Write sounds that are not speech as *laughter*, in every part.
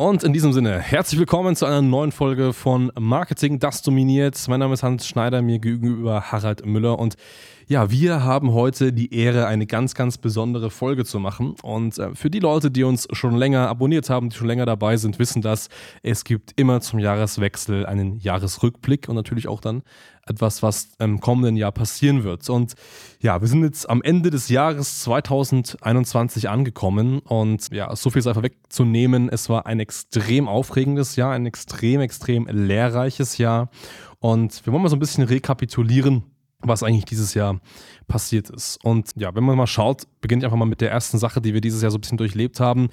Und in diesem Sinne, herzlich willkommen zu einer neuen Folge von Marketing, das dominiert. Mein Name ist Hans Schneider, mir gegenüber Harald Müller und ja, wir haben heute die Ehre, eine ganz, ganz besondere Folge zu machen. Und äh, für die Leute, die uns schon länger abonniert haben, die schon länger dabei sind, wissen das, es gibt immer zum Jahreswechsel einen Jahresrückblick und natürlich auch dann etwas, was im kommenden Jahr passieren wird. Und ja, wir sind jetzt am Ende des Jahres 2021 angekommen und ja, so viel ist einfach wegzunehmen. Es war ein extrem aufregendes Jahr, ein extrem, extrem lehrreiches Jahr. Und wir wollen mal so ein bisschen rekapitulieren, was eigentlich dieses Jahr passiert ist. Und ja, wenn man mal schaut, beginne ich einfach mal mit der ersten Sache, die wir dieses Jahr so ein bisschen durchlebt haben.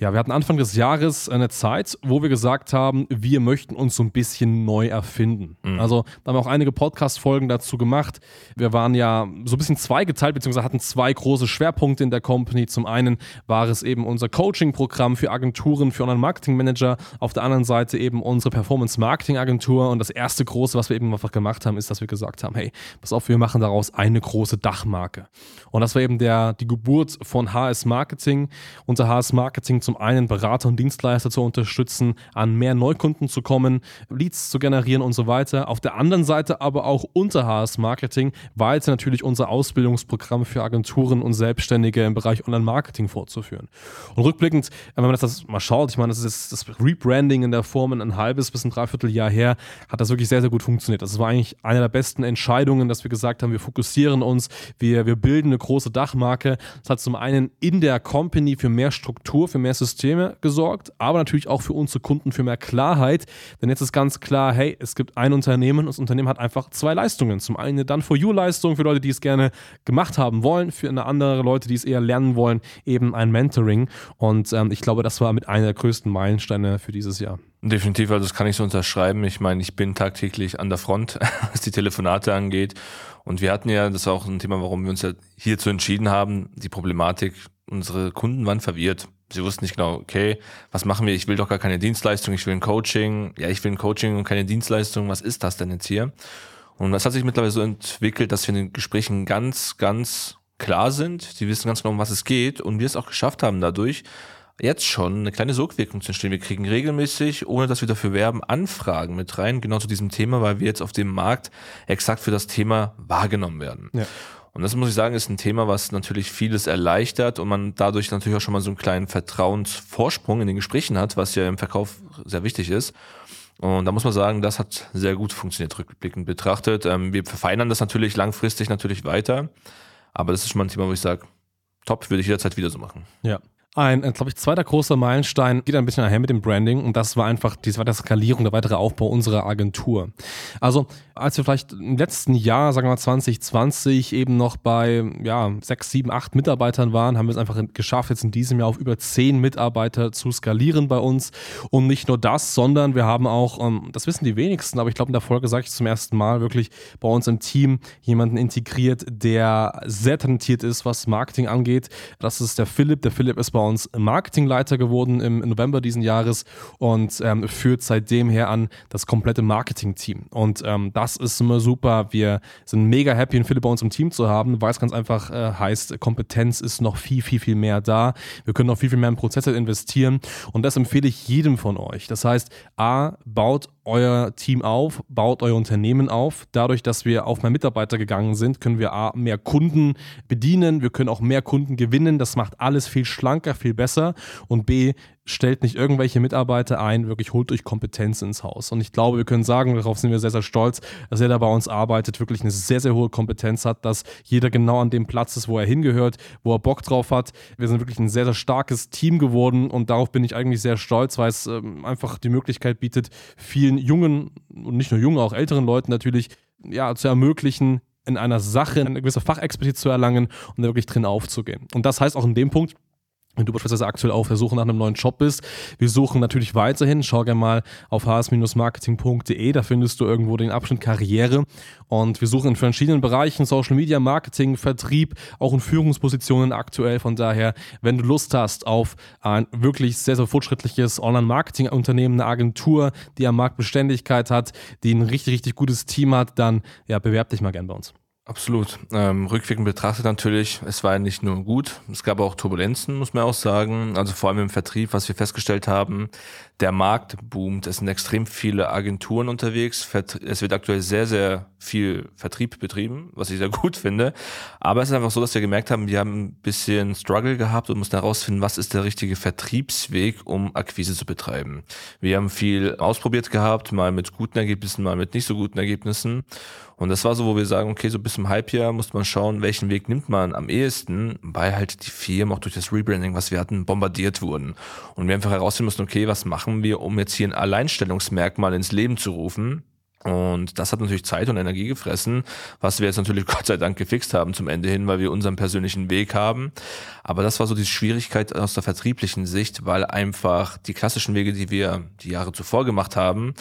Ja, wir hatten Anfang des Jahres eine Zeit, wo wir gesagt haben, wir möchten uns so ein bisschen neu erfinden. Mhm. Also da haben wir auch einige Podcast-Folgen dazu gemacht. Wir waren ja so ein bisschen zweigeteilt, beziehungsweise hatten zwei große Schwerpunkte in der Company. Zum einen war es eben unser Coaching-Programm für Agenturen, für Online-Marketing-Manager. Auf der anderen Seite eben unsere Performance-Marketing-Agentur. Und das erste große, was wir eben einfach gemacht haben, ist, dass wir gesagt haben, hey, pass auf, wir machen daraus eine große Dachmarke. Und das war eben der, die Geburt von HS Marketing. Unser HS Marketing zum einen Berater und Dienstleister zu unterstützen, an mehr Neukunden zu kommen, Leads zu generieren und so weiter. Auf der anderen Seite aber auch unter HS Marketing weiter natürlich unser Ausbildungsprogramm für Agenturen und Selbstständige im Bereich Online-Marketing fortzuführen. Und rückblickend, wenn man das mal schaut, ich meine, das ist das Rebranding in der Form ein halbes bis ein Dreivierteljahr her, hat das wirklich sehr, sehr gut funktioniert. Das war eigentlich eine der besten Entscheidungen, dass wir gesagt haben, wir fokussieren uns, wir, wir bilden eine große Dachmarke. Das hat zum einen in der Company für mehr Struktur, für mehr Systeme gesorgt, aber natürlich auch für unsere Kunden für mehr Klarheit. Denn jetzt ist ganz klar, hey, es gibt ein Unternehmen und das Unternehmen hat einfach zwei Leistungen. Zum einen eine Done-for-You-Leistung für Leute, die es gerne gemacht haben wollen, für eine andere Leute, die es eher lernen wollen, eben ein Mentoring. Und ähm, ich glaube, das war mit einer der größten Meilensteine für dieses Jahr. Definitiv, also das kann ich so unterschreiben. Ich meine, ich bin tagtäglich an der Front, *laughs* was die Telefonate angeht. Und wir hatten ja, das ist auch ein Thema, warum wir uns ja hierzu entschieden haben, die Problematik, unsere Kunden waren verwirrt. Sie wussten nicht genau, okay, was machen wir? Ich will doch gar keine Dienstleistung, ich will ein Coaching. Ja, ich will ein Coaching und keine Dienstleistung. Was ist das denn jetzt hier? Und das hat sich mittlerweile so entwickelt, dass wir in den Gesprächen ganz, ganz klar sind. Die wissen ganz genau, um was es geht. Und wir es auch geschafft haben dadurch, jetzt schon eine kleine Sogwirkung zu entstehen. Wir kriegen regelmäßig, ohne dass wir dafür werben, Anfragen mit rein, genau zu diesem Thema, weil wir jetzt auf dem Markt exakt für das Thema wahrgenommen werden. Ja. Und das muss ich sagen, ist ein Thema, was natürlich vieles erleichtert und man dadurch natürlich auch schon mal so einen kleinen Vertrauensvorsprung in den Gesprächen hat, was ja im Verkauf sehr wichtig ist. Und da muss man sagen, das hat sehr gut funktioniert, rückblickend betrachtet. Ähm, wir verfeinern das natürlich langfristig natürlich weiter. Aber das ist schon mal ein Thema, wo ich sage, top, würde ich jederzeit wieder so machen. Ja. Ein, äh, glaube ich, zweiter großer Meilenstein geht ein bisschen einher mit dem Branding und das war einfach die weitere Skalierung, der weitere Aufbau unserer Agentur. Also, als wir vielleicht im letzten Jahr, sagen wir mal 2020, eben noch bei ja, sechs, sieben, acht Mitarbeitern waren, haben wir es einfach geschafft, jetzt in diesem Jahr auf über zehn Mitarbeiter zu skalieren bei uns. Und nicht nur das, sondern wir haben auch, ähm, das wissen die wenigsten, aber ich glaube, in der Folge sage ich zum ersten Mal wirklich bei uns im Team jemanden integriert, der sehr talentiert ist, was Marketing angeht. Das ist der Philipp. Der Philipp ist bei uns Marketingleiter geworden im November diesen Jahres und ähm, führt seitdem her an das komplette Marketing-Team. Und ähm, das ist immer super. Wir sind mega happy, einen Philipp bei uns im Team zu haben, weil es ganz einfach äh, heißt, Kompetenz ist noch viel, viel, viel mehr da. Wir können noch viel, viel mehr in Prozesse investieren und das empfehle ich jedem von euch. Das heißt, A, baut euer Team auf, baut euer Unternehmen auf. Dadurch, dass wir auf mehr Mitarbeiter gegangen sind, können wir A, mehr Kunden bedienen, wir können auch mehr Kunden gewinnen. Das macht alles viel schlanker, viel besser. Und B, stellt nicht irgendwelche Mitarbeiter ein, wirklich holt euch Kompetenz ins Haus. Und ich glaube, wir können sagen, darauf sind wir sehr, sehr stolz, dass jeder bei uns arbeitet, wirklich eine sehr, sehr hohe Kompetenz hat, dass jeder genau an dem Platz ist, wo er hingehört, wo er Bock drauf hat. Wir sind wirklich ein sehr, sehr starkes Team geworden und darauf bin ich eigentlich sehr stolz, weil es ähm, einfach die Möglichkeit bietet, vielen jungen und nicht nur jungen, auch älteren Leuten natürlich ja, zu ermöglichen, in einer Sache eine gewisse Fachexpertise zu erlangen und da wirklich drin aufzugehen. Und das heißt auch in dem Punkt, wenn du beispielsweise aktuell auf der Suche nach einem neuen Job bist. Wir suchen natürlich weiterhin. Schau gerne mal auf hs-marketing.de. Da findest du irgendwo den Abschnitt Karriere. Und wir suchen in verschiedenen Bereichen Social Media, Marketing, Vertrieb, auch in Führungspositionen aktuell. Von daher, wenn du Lust hast auf ein wirklich sehr, sehr fortschrittliches Online-Marketing-Unternehmen, eine Agentur, die am Markt Beständigkeit hat, die ein richtig, richtig gutes Team hat, dann ja, bewerb dich mal gern bei uns. Absolut. Ähm, rückwirkend betrachtet natürlich, es war nicht nur gut, es gab auch Turbulenzen, muss man auch sagen. Also vor allem im Vertrieb, was wir festgestellt haben, der Markt boomt. Es sind extrem viele Agenturen unterwegs. Es wird aktuell sehr, sehr viel Vertrieb betrieben, was ich sehr *laughs* gut finde. Aber es ist einfach so, dass wir gemerkt haben, wir haben ein bisschen Struggle gehabt und mussten herausfinden, was ist der richtige Vertriebsweg, um Akquise zu betreiben. Wir haben viel ausprobiert gehabt, mal mit guten Ergebnissen, mal mit nicht so guten Ergebnissen. Und das war so, wo wir sagen, okay, so bis zum Halbjahr muss man schauen, welchen Weg nimmt man am ehesten, weil halt die Firmen auch durch das Rebranding, was wir hatten, bombardiert wurden. Und wir einfach herausfinden mussten, okay, was machen wir, um jetzt hier ein Alleinstellungsmerkmal ins Leben zu rufen, und das hat natürlich Zeit und Energie gefressen, was wir jetzt natürlich *laughs* Gott sei Dank gefixt haben zum Ende hin, weil wir unseren persönlichen Weg haben. Aber das war so die Schwierigkeit aus der vertrieblichen Sicht, weil einfach die klassischen Wege, die wir die Jahre zuvor gemacht haben,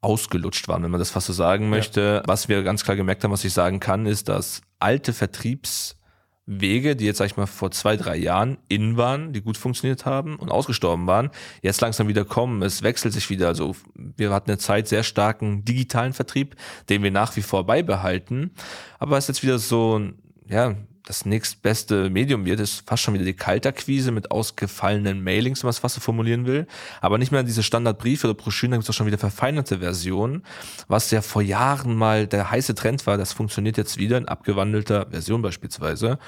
ausgelutscht waren, wenn man das fast so sagen möchte. Ja. Was wir ganz klar gemerkt haben, was ich sagen kann, ist, dass alte Vertriebswege, die jetzt, sag ich mal, vor zwei, drei Jahren in waren, die gut funktioniert haben und ausgestorben waren, jetzt langsam wieder kommen. Es wechselt sich wieder. Also wir hatten eine Zeit sehr starken digitalen Vertrieb, den wir nach wie vor beibehalten. Aber es ist jetzt wieder so, ja, das nächstbeste Medium wird, ist fast schon wieder die Kaltakquise mit ausgefallenen Mailings, wenn man so formulieren will. Aber nicht mehr diese Standardbriefe oder Broschüren, da gibt es auch schon wieder verfeinerte Versionen, was ja vor Jahren mal der heiße Trend war. Das funktioniert jetzt wieder in abgewandelter Version beispielsweise.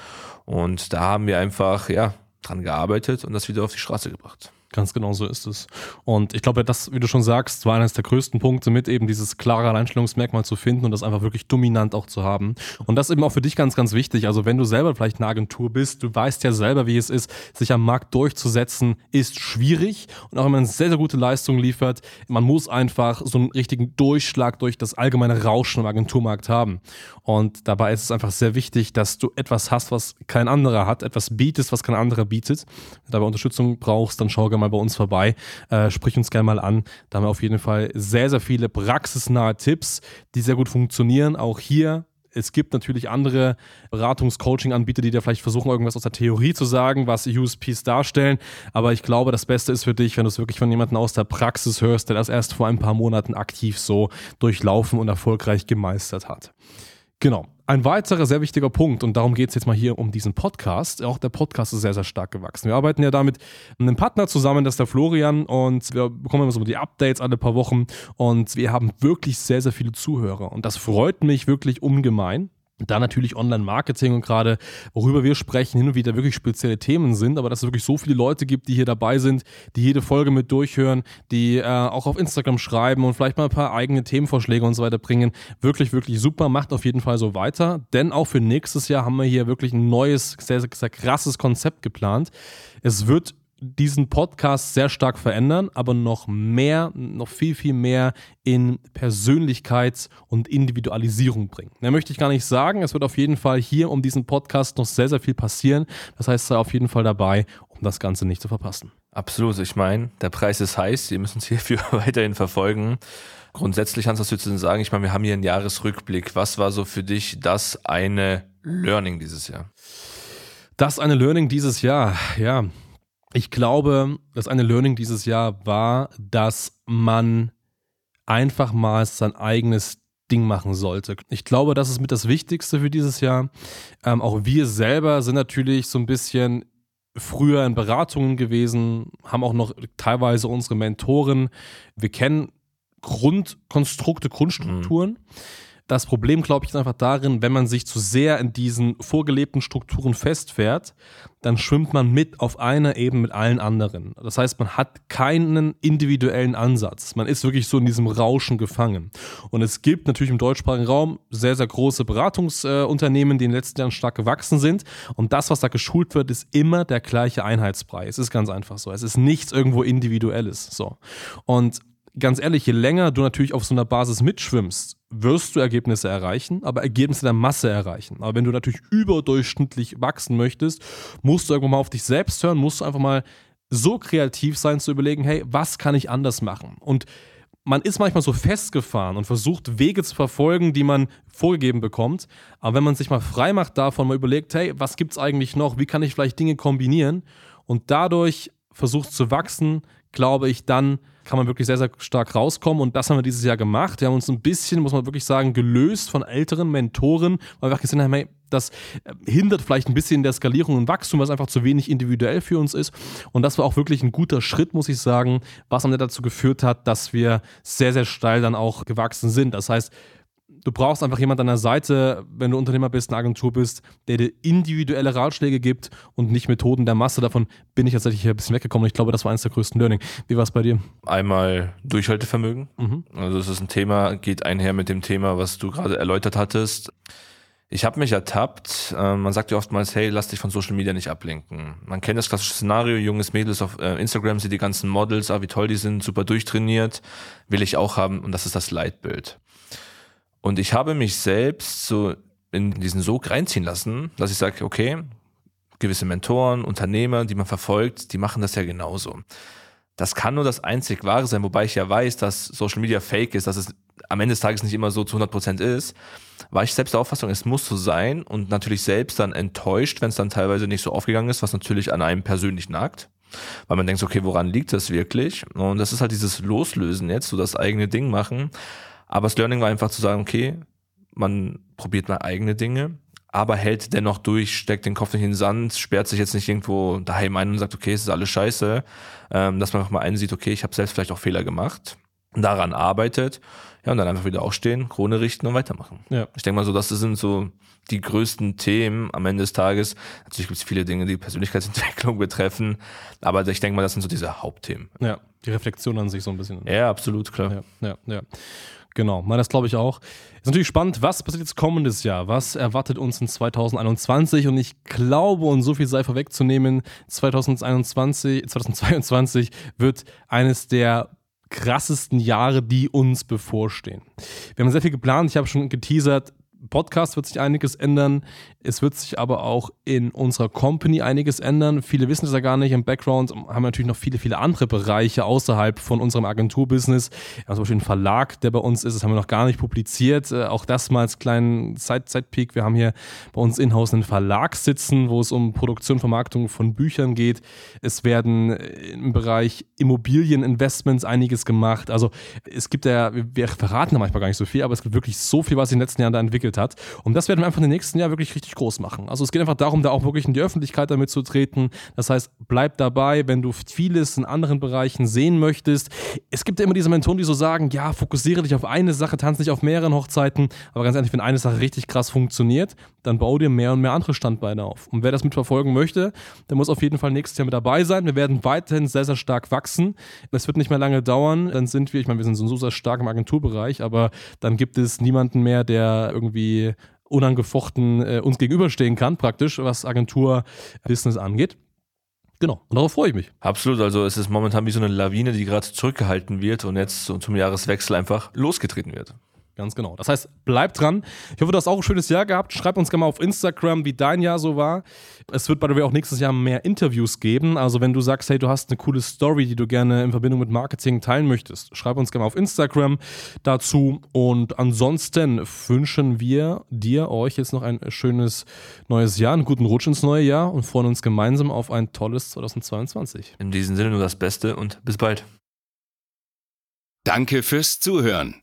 Und da haben wir einfach, ja, dran gearbeitet und das wieder auf die Straße gebracht. Ganz genau so ist es. Und ich glaube, das, wie du schon sagst, war eines der größten Punkte mit eben dieses klare Alleinstellungsmerkmal zu finden und das einfach wirklich dominant auch zu haben. Und das eben auch für dich ganz, ganz wichtig. Also wenn du selber vielleicht eine Agentur bist, du weißt ja selber, wie es ist, sich am Markt durchzusetzen, ist schwierig. Und auch wenn man sehr, sehr gute Leistungen liefert, man muss einfach so einen richtigen Durchschlag durch das allgemeine Rauschen im Agenturmarkt haben. Und dabei ist es einfach sehr wichtig, dass du etwas hast, was kein anderer hat, etwas bietest, was kein anderer bietet. Wenn du dabei Unterstützung brauchst, dann schau gerne mal bei uns vorbei. Äh, sprich uns gerne mal an. Da haben wir auf jeden Fall sehr, sehr viele praxisnahe Tipps, die sehr gut funktionieren. Auch hier es gibt natürlich andere Beratungs-Coaching-Anbieter, die dir vielleicht versuchen, irgendwas aus der Theorie zu sagen, was USPs darstellen. Aber ich glaube, das Beste ist für dich, wenn du es wirklich von jemandem aus der Praxis hörst, der das erst vor ein paar Monaten aktiv so durchlaufen und erfolgreich gemeistert hat. Genau. Ein weiterer sehr wichtiger Punkt, und darum geht es jetzt mal hier um diesen Podcast. Auch der Podcast ist sehr, sehr stark gewachsen. Wir arbeiten ja da mit einem Partner zusammen, das ist der Florian, und wir bekommen immer so die Updates alle paar Wochen. Und wir haben wirklich sehr, sehr viele Zuhörer. Und das freut mich wirklich ungemein. Da natürlich Online-Marketing und gerade, worüber wir sprechen, hin und wieder wirklich spezielle Themen sind, aber dass es wirklich so viele Leute gibt, die hier dabei sind, die jede Folge mit durchhören, die äh, auch auf Instagram schreiben und vielleicht mal ein paar eigene Themenvorschläge und so weiter bringen. Wirklich, wirklich super. Macht auf jeden Fall so weiter. Denn auch für nächstes Jahr haben wir hier wirklich ein neues, sehr, sehr krasses Konzept geplant. Es wird diesen Podcast sehr stark verändern, aber noch mehr, noch viel, viel mehr in Persönlichkeits- und Individualisierung bringen. Mehr möchte ich gar nicht sagen. Es wird auf jeden Fall hier um diesen Podcast noch sehr, sehr viel passieren. Das heißt, sei auf jeden Fall dabei, um das Ganze nicht zu verpassen. Absolut. Ich meine, der Preis ist heiß. Sie müssen uns hierfür *laughs* weiterhin verfolgen. Grundsätzlich, Hans, was würdest du denn sagen? Ich meine, wir haben hier einen Jahresrückblick. Was war so für dich das eine Learning dieses Jahr? Das eine Learning dieses Jahr, ja ich glaube, das eine Learning dieses Jahr war, dass man einfach mal sein eigenes Ding machen sollte. Ich glaube, das ist mit das Wichtigste für dieses Jahr. Ähm, auch wir selber sind natürlich so ein bisschen früher in Beratungen gewesen, haben auch noch teilweise unsere Mentoren. Wir kennen Grundkonstrukte, Grundstrukturen. Mhm. Das Problem, glaube ich, ist einfach darin, wenn man sich zu sehr in diesen vorgelebten Strukturen festfährt, dann schwimmt man mit auf einer Ebene mit allen anderen. Das heißt, man hat keinen individuellen Ansatz. Man ist wirklich so in diesem Rauschen gefangen. Und es gibt natürlich im deutschsprachigen Raum sehr, sehr große Beratungsunternehmen, die in den letzten Jahren stark gewachsen sind. Und das, was da geschult wird, ist immer der gleiche Einheitsbrei. Es ist ganz einfach so. Es ist nichts irgendwo Individuelles. So. Und ganz ehrlich, je länger du natürlich auf so einer Basis mitschwimmst, wirst du Ergebnisse erreichen, aber Ergebnisse der Masse erreichen. Aber wenn du natürlich überdurchschnittlich wachsen möchtest, musst du irgendwann mal auf dich selbst hören, musst du einfach mal so kreativ sein zu überlegen, hey, was kann ich anders machen? Und man ist manchmal so festgefahren und versucht Wege zu verfolgen, die man vorgegeben bekommt. Aber wenn man sich mal frei macht davon, mal überlegt, hey, was gibt es eigentlich noch? Wie kann ich vielleicht Dinge kombinieren? Und dadurch versucht zu wachsen, glaube ich, dann kann man wirklich sehr, sehr stark rauskommen. Und das haben wir dieses Jahr gemacht. Wir haben uns ein bisschen, muss man wirklich sagen, gelöst von älteren Mentoren, weil wir auch gesehen haben, hey, das äh, hindert vielleicht ein bisschen der Skalierung und Wachstum, was einfach zu wenig individuell für uns ist. Und das war auch wirklich ein guter Schritt, muss ich sagen, was Ende dazu geführt hat, dass wir sehr, sehr steil dann auch gewachsen sind. Das heißt, du brauchst einfach jemanden an der Seite, wenn du Unternehmer bist, eine Agentur bist, der dir individuelle Ratschläge gibt und nicht Methoden der Masse. Davon bin ich tatsächlich ein bisschen weggekommen. Ich glaube, das war eines der größten Learning. Wie war es bei dir? Einmal Durchhaltevermögen. Mhm. Also es ist ein Thema, geht einher mit dem Thema, was du gerade erläutert hattest. Ich habe mich ertappt. Äh, man sagt ja oftmals, hey, lass dich von Social Media nicht ablenken. Man kennt das klassische Szenario, junges Mädels auf äh, Instagram sieht die ganzen Models, ah, wie toll die sind, super durchtrainiert, will ich auch haben und das ist das Leitbild. Und ich habe mich selbst so in diesen Sog reinziehen lassen, dass ich sage, okay, gewisse Mentoren, Unternehmer, die man verfolgt, die machen das ja genauso. Das kann nur das einzig Wahre sein, wobei ich ja weiß, dass Social Media fake ist, dass es am Ende des Tages nicht immer so zu 100 Prozent ist, war ich selbst der Auffassung, es muss so sein und natürlich selbst dann enttäuscht, wenn es dann teilweise nicht so aufgegangen ist, was natürlich an einem persönlich nagt. Weil man denkt, okay, woran liegt das wirklich? Und das ist halt dieses Loslösen jetzt, so das eigene Ding machen. Aber das Learning war einfach zu sagen, okay, man probiert mal eigene Dinge, aber hält dennoch durch, steckt den Kopf nicht in den Sand, sperrt sich jetzt nicht irgendwo daheim ein und sagt, okay, es ist alles scheiße, ähm, dass man einfach mal einsieht, okay, ich habe selbst vielleicht auch Fehler gemacht, daran arbeitet, ja, und dann einfach wieder aufstehen, Krone richten und weitermachen. Ja. Ich denke mal so, das sind so die größten Themen am Ende des Tages. Natürlich gibt es viele Dinge, die Persönlichkeitsentwicklung *laughs* betreffen, aber ich denke mal, das sind so diese Hauptthemen. Ja, die Reflexion an sich so ein bisschen. Ja, absolut, klar. Ja, ja, ja. Genau, das glaube ich auch. Ist natürlich spannend, was passiert jetzt kommendes Jahr? Was erwartet uns in 2021? Und ich glaube, und so viel sei vorwegzunehmen, 2021, 2022 wird eines der krassesten Jahre, die uns bevorstehen. Wir haben sehr viel geplant. Ich habe schon geteasert, Podcast wird sich einiges ändern. Es wird sich aber auch in unserer Company einiges ändern. Viele wissen es ja gar nicht. Im Background haben wir natürlich noch viele, viele andere Bereiche außerhalb von unserem Agenturbusiness. Ja, zum Beispiel ein Verlag, der bei uns ist. Das haben wir noch gar nicht publiziert. Äh, auch das mal als kleinen Side-Peak. Wir haben hier bei uns in-house einen Verlag sitzen, wo es um Produktion, Vermarktung von Büchern geht. Es werden äh, im Bereich Immobilieninvestments einiges gemacht. Also es gibt ja, wir verraten da manchmal gar nicht so viel, aber es gibt wirklich so viel, was sich in den letzten Jahren da entwickelt hat. Und das werden wir einfach in den nächsten Jahren wirklich richtig groß machen. Also es geht einfach darum, da auch wirklich in die Öffentlichkeit damit zu treten. Das heißt, bleib dabei, wenn du vieles in anderen Bereichen sehen möchtest. Es gibt ja immer diese Mentoren, die so sagen, ja, fokussiere dich auf eine Sache, tanz nicht auf mehreren Hochzeiten. Aber ganz ehrlich, wenn eine Sache richtig krass funktioniert, dann bau dir mehr und mehr andere Standbeine auf. Und wer das mitverfolgen möchte, der muss auf jeden Fall nächstes Jahr mit dabei sein. Wir werden weiterhin sehr, sehr stark wachsen. Es wird nicht mehr lange dauern. Dann sind wir, ich meine, wir sind so sehr stark im Agenturbereich, aber dann gibt es niemanden mehr, der irgendwie unangefochten äh, uns gegenüberstehen kann, praktisch, was Agentur-Business angeht. Genau, und darauf freue ich mich. Absolut, also es ist momentan wie so eine Lawine, die gerade zurückgehalten wird und jetzt zum Jahreswechsel einfach losgetreten wird. Ganz genau. Das heißt, bleib dran. Ich hoffe, du hast auch ein schönes Jahr gehabt. Schreib uns gerne mal auf Instagram, wie dein Jahr so war. Es wird bei der auch nächstes Jahr mehr Interviews geben. Also, wenn du sagst, hey, du hast eine coole Story, die du gerne in Verbindung mit Marketing teilen möchtest, schreib uns gerne mal auf Instagram dazu. Und ansonsten wünschen wir dir, euch jetzt noch ein schönes neues Jahr, einen guten Rutsch ins neue Jahr und freuen uns gemeinsam auf ein tolles 2022. In diesem Sinne nur das Beste und bis bald. Danke fürs Zuhören.